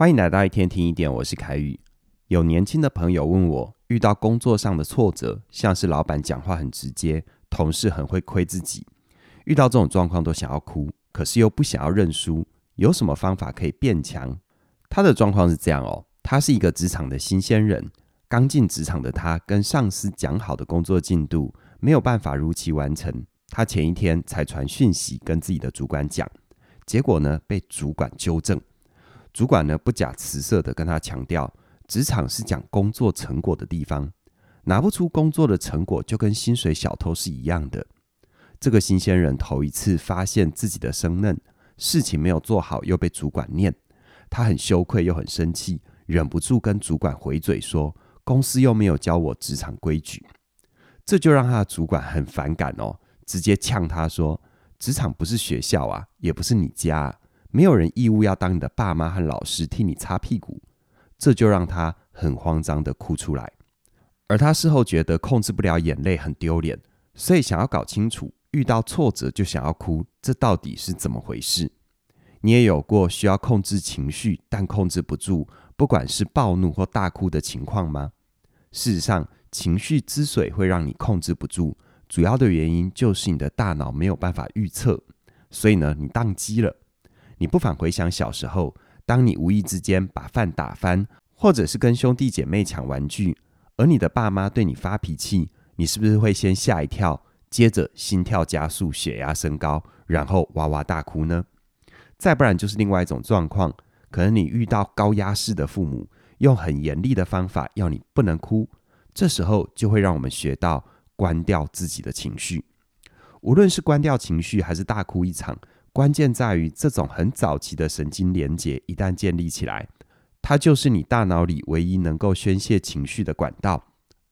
欢迎来到一天听一点，我是凯宇。有年轻的朋友问我，遇到工作上的挫折，像是老板讲话很直接，同事很会亏自己，遇到这种状况都想要哭，可是又不想要认输，有什么方法可以变强？他的状况是这样哦，他是一个职场的新鲜人，刚进职场的他跟上司讲好的工作进度没有办法如期完成，他前一天才传讯息跟自己的主管讲，结果呢被主管纠正。主管呢，不假辞色地跟他强调，职场是讲工作成果的地方，拿不出工作的成果就跟薪水小偷是一样的。这个新鲜人头一次发现自己的生嫩，事情没有做好又被主管念，他很羞愧又很生气，忍不住跟主管回嘴说：“公司又没有教我职场规矩。”这就让他的主管很反感哦，直接呛他说：“职场不是学校啊，也不是你家啊。”没有人义务要当你的爸妈和老师替你擦屁股，这就让他很慌张的哭出来。而他事后觉得控制不了眼泪很丢脸，所以想要搞清楚遇到挫折就想要哭，这到底是怎么回事？你也有过需要控制情绪但控制不住，不管是暴怒或大哭的情况吗？事实上，情绪之所以会让你控制不住，主要的原因就是你的大脑没有办法预测，所以呢，你当机了。你不妨回想小时候，当你无意之间把饭打翻，或者是跟兄弟姐妹抢玩具，而你的爸妈对你发脾气，你是不是会先吓一跳，接着心跳加速、血压升高，然后哇哇大哭呢？再不然就是另外一种状况，可能你遇到高压式的父母，用很严厉的方法要你不能哭，这时候就会让我们学到关掉自己的情绪，无论是关掉情绪，还是大哭一场。关键在于，这种很早期的神经连接一旦建立起来，它就是你大脑里唯一能够宣泄情绪的管道。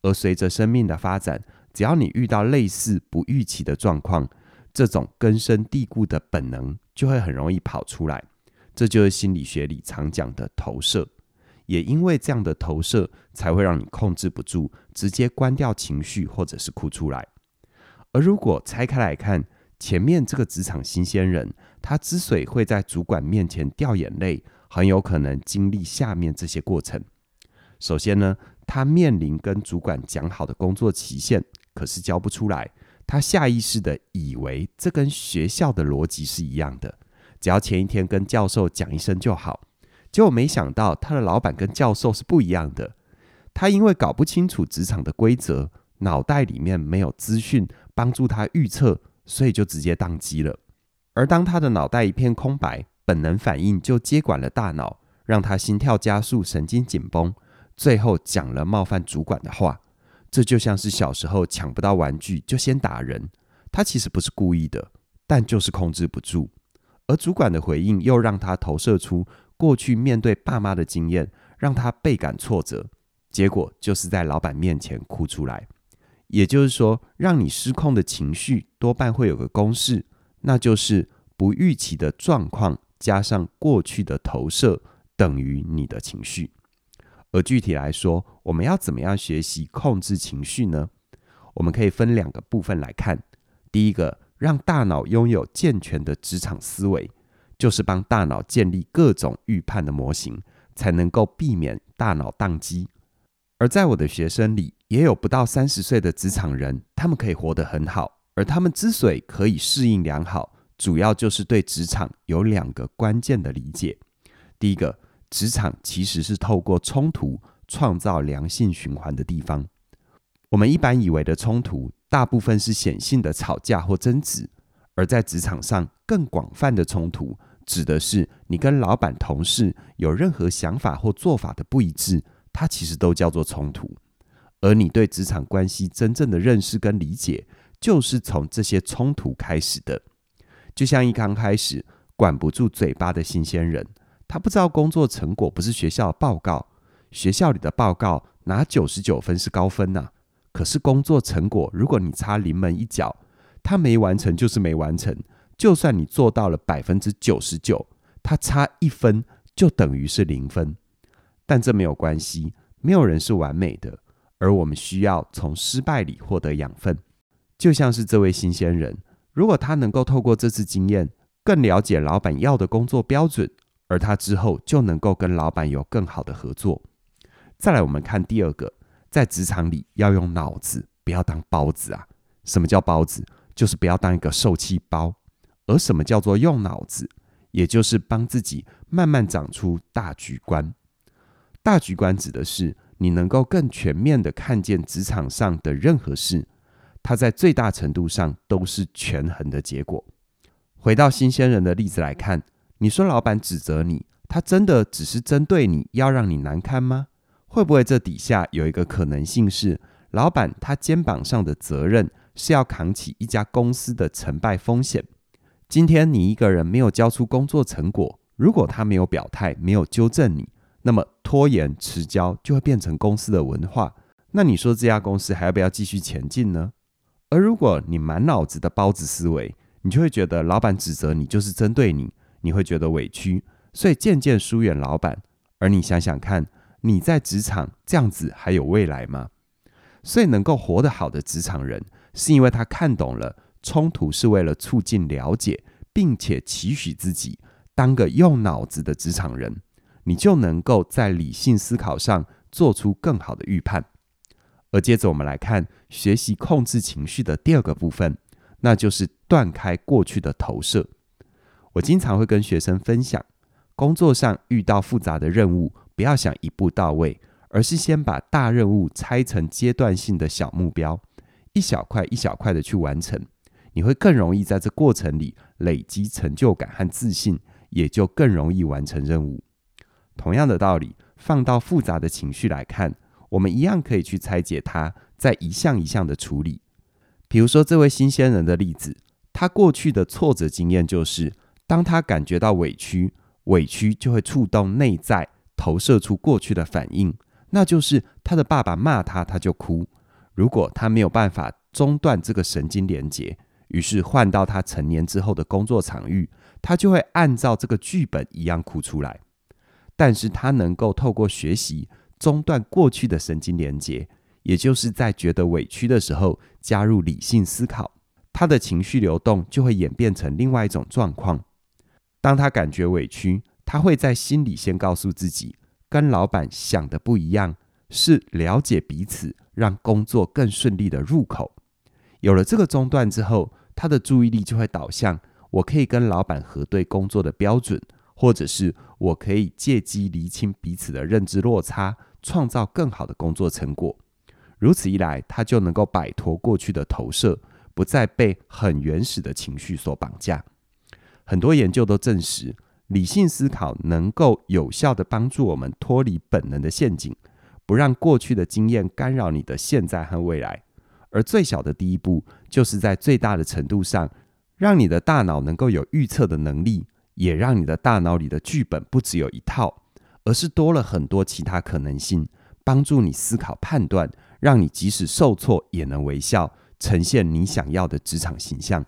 而随着生命的发展，只要你遇到类似不预期的状况，这种根深蒂固的本能就会很容易跑出来。这就是心理学里常讲的投射。也因为这样的投射，才会让你控制不住，直接关掉情绪，或者是哭出来。而如果拆开来看，前面这个职场新鲜人，他之所以会在主管面前掉眼泪，很有可能经历下面这些过程。首先呢，他面临跟主管讲好的工作期限，可是交不出来。他下意识的以为这跟学校的逻辑是一样的，只要前一天跟教授讲一声就好。结果没想到他的老板跟教授是不一样的。他因为搞不清楚职场的规则，脑袋里面没有资讯帮助他预测。所以就直接当机了，而当他的脑袋一片空白，本能反应就接管了大脑，让他心跳加速、神经紧绷，最后讲了冒犯主管的话。这就像是小时候抢不到玩具就先打人，他其实不是故意的，但就是控制不住。而主管的回应又让他投射出过去面对爸妈的经验，让他倍感挫折，结果就是在老板面前哭出来。也就是说，让你失控的情绪多半会有个公式，那就是不预期的状况加上过去的投射等于你的情绪。而具体来说，我们要怎么样学习控制情绪呢？我们可以分两个部分来看。第一个，让大脑拥有健全的职场思维，就是帮大脑建立各种预判的模型，才能够避免大脑宕机。而在我的学生里，也有不到三十岁的职场人，他们可以活得很好。而他们之所以可以适应良好，主要就是对职场有两个关键的理解。第一个，职场其实是透过冲突创造良性循环的地方。我们一般以为的冲突，大部分是显性的吵架或争执；而在职场上，更广泛的冲突，指的是你跟老板、同事有任何想法或做法的不一致，它其实都叫做冲突。而你对职场关系真正的认识跟理解，就是从这些冲突开始的。就像一刚开始管不住嘴巴的新鲜人，他不知道工作成果不是学校的报告，学校里的报告拿九十九分是高分呐。可是工作成果，如果你差临门一脚，他没完成就是没完成。就算你做到了百分之九十九，他差一分就等于是零分。但这没有关系，没有人是完美的。而我们需要从失败里获得养分，就像是这位新鲜人，如果他能够透过这次经验，更了解老板要的工作标准，而他之后就能够跟老板有更好的合作。再来，我们看第二个，在职场里要用脑子，不要当包子啊。什么叫包子？就是不要当一个受气包。而什么叫做用脑子？也就是帮自己慢慢长出大局观。大局观指的是你能够更全面地看见职场上的任何事，它在最大程度上都是权衡的结果。回到新鲜人的例子来看，你说老板指责你，他真的只是针对你要让你难堪吗？会不会这底下有一个可能性是，老板他肩膀上的责任是要扛起一家公司的成败风险？今天你一个人没有交出工作成果，如果他没有表态，没有纠正你，那么拖延迟交就会变成公司的文化。那你说这家公司还要不要继续前进呢？而如果你满脑子的包子思维，你就会觉得老板指责你就是针对你，你会觉得委屈，所以渐渐疏远老板。而你想想看，你在职场这样子还有未来吗？所以能够活得好的职场人，是因为他看懂了。冲突是为了促进了解，并且期许自己当个用脑子的职场人，你就能够在理性思考上做出更好的预判。而接着我们来看学习控制情绪的第二个部分，那就是断开过去的投射。我经常会跟学生分享，工作上遇到复杂的任务，不要想一步到位，而是先把大任务拆成阶段性的小目标，一小块一小块的去完成。你会更容易在这过程里累积成就感和自信，也就更容易完成任务。同样的道理，放到复杂的情绪来看，我们一样可以去拆解它，再一项一项的处理。比如说这位新鲜人的例子，他过去的挫折经验就是，当他感觉到委屈，委屈就会触动内在，投射出过去的反应，那就是他的爸爸骂他，他就哭。如果他没有办法中断这个神经连接，于是换到他成年之后的工作场域，他就会按照这个剧本一样哭出来。但是他能够透过学习中断过去的神经连接，也就是在觉得委屈的时候加入理性思考，他的情绪流动就会演变成另外一种状况。当他感觉委屈，他会在心里先告诉自己，跟老板想的不一样，是了解彼此，让工作更顺利的入口。有了这个中断之后，他的注意力就会导向我可以跟老板核对工作的标准，或者是我可以借机厘清彼此的认知落差，创造更好的工作成果。如此一来，他就能够摆脱过去的投射，不再被很原始的情绪所绑架。很多研究都证实，理性思考能够有效地帮助我们脱离本能的陷阱，不让过去的经验干扰你的现在和未来。而最小的第一步，就是在最大的程度上，让你的大脑能够有预测的能力，也让你的大脑里的剧本不只有一套，而是多了很多其他可能性，帮助你思考判断，让你即使受挫也能微笑，呈现你想要的职场形象。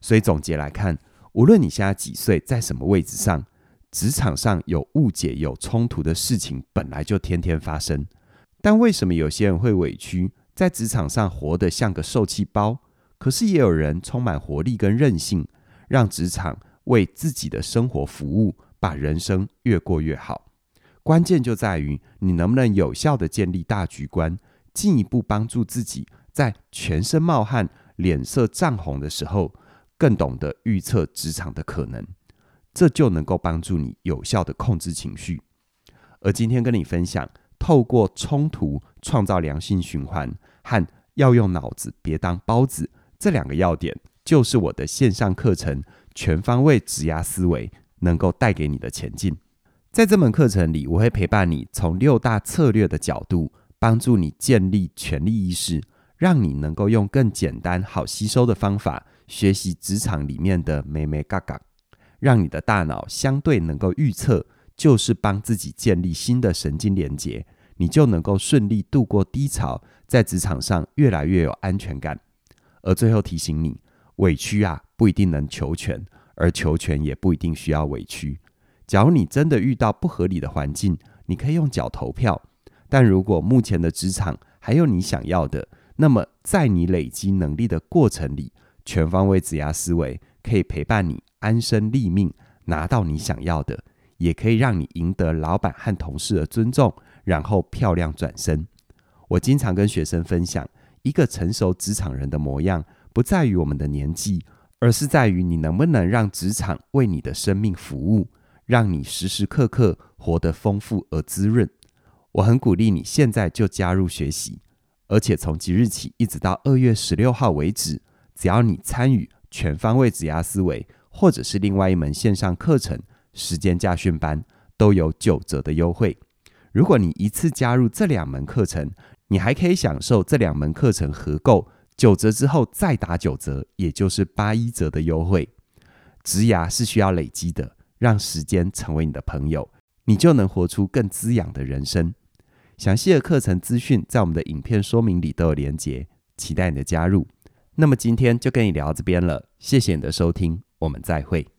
所以总结来看，无论你现在几岁，在什么位置上，职场上有误解、有冲突的事情本来就天天发生，但为什么有些人会委屈？在职场上活得像个受气包，可是也有人充满活力跟韧性，让职场为自己的生活服务，把人生越过越好。关键就在于你能不能有效地建立大局观，进一步帮助自己在全身冒汗、脸色涨红的时候，更懂得预测职场的可能，这就能够帮助你有效地控制情绪。而今天跟你分享。透过冲突创造良性循环，和要用脑子，别当包子，这两个要点，就是我的线上课程《全方位指压思维》能够带给你的前进。在这门课程里，我会陪伴你从六大策略的角度，帮助你建立权力意识，让你能够用更简单、好吸收的方法学习职场里面的眉眉角角，让你的大脑相对能够预测。就是帮自己建立新的神经连接，你就能够顺利度过低潮，在职场上越来越有安全感。而最后提醒你，委屈啊不一定能求全，而求全也不一定需要委屈。假如你真的遇到不合理的环境，你可以用脚投票。但如果目前的职场还有你想要的，那么在你累积能力的过程里，全方位职涯思维可以陪伴你安身立命，拿到你想要的。也可以让你赢得老板和同事的尊重，然后漂亮转身。我经常跟学生分享，一个成熟职场人的模样，不在于我们的年纪，而是在于你能不能让职场为你的生命服务，让你时时刻刻活得丰富而滋润。我很鼓励你现在就加入学习，而且从即日起一直到二月十六号为止，只要你参与全方位职涯思维，或者是另外一门线上课程。时间驾训班都有九折的优惠。如果你一次加入这两门课程，你还可以享受这两门课程合购九折之后再打九折，也就是八一折的优惠。植牙是需要累积的，让时间成为你的朋友，你就能活出更滋养的人生。详细的课程资讯在我们的影片说明里都有连结，期待你的加入。那么今天就跟你聊这边了，谢谢你的收听，我们再会。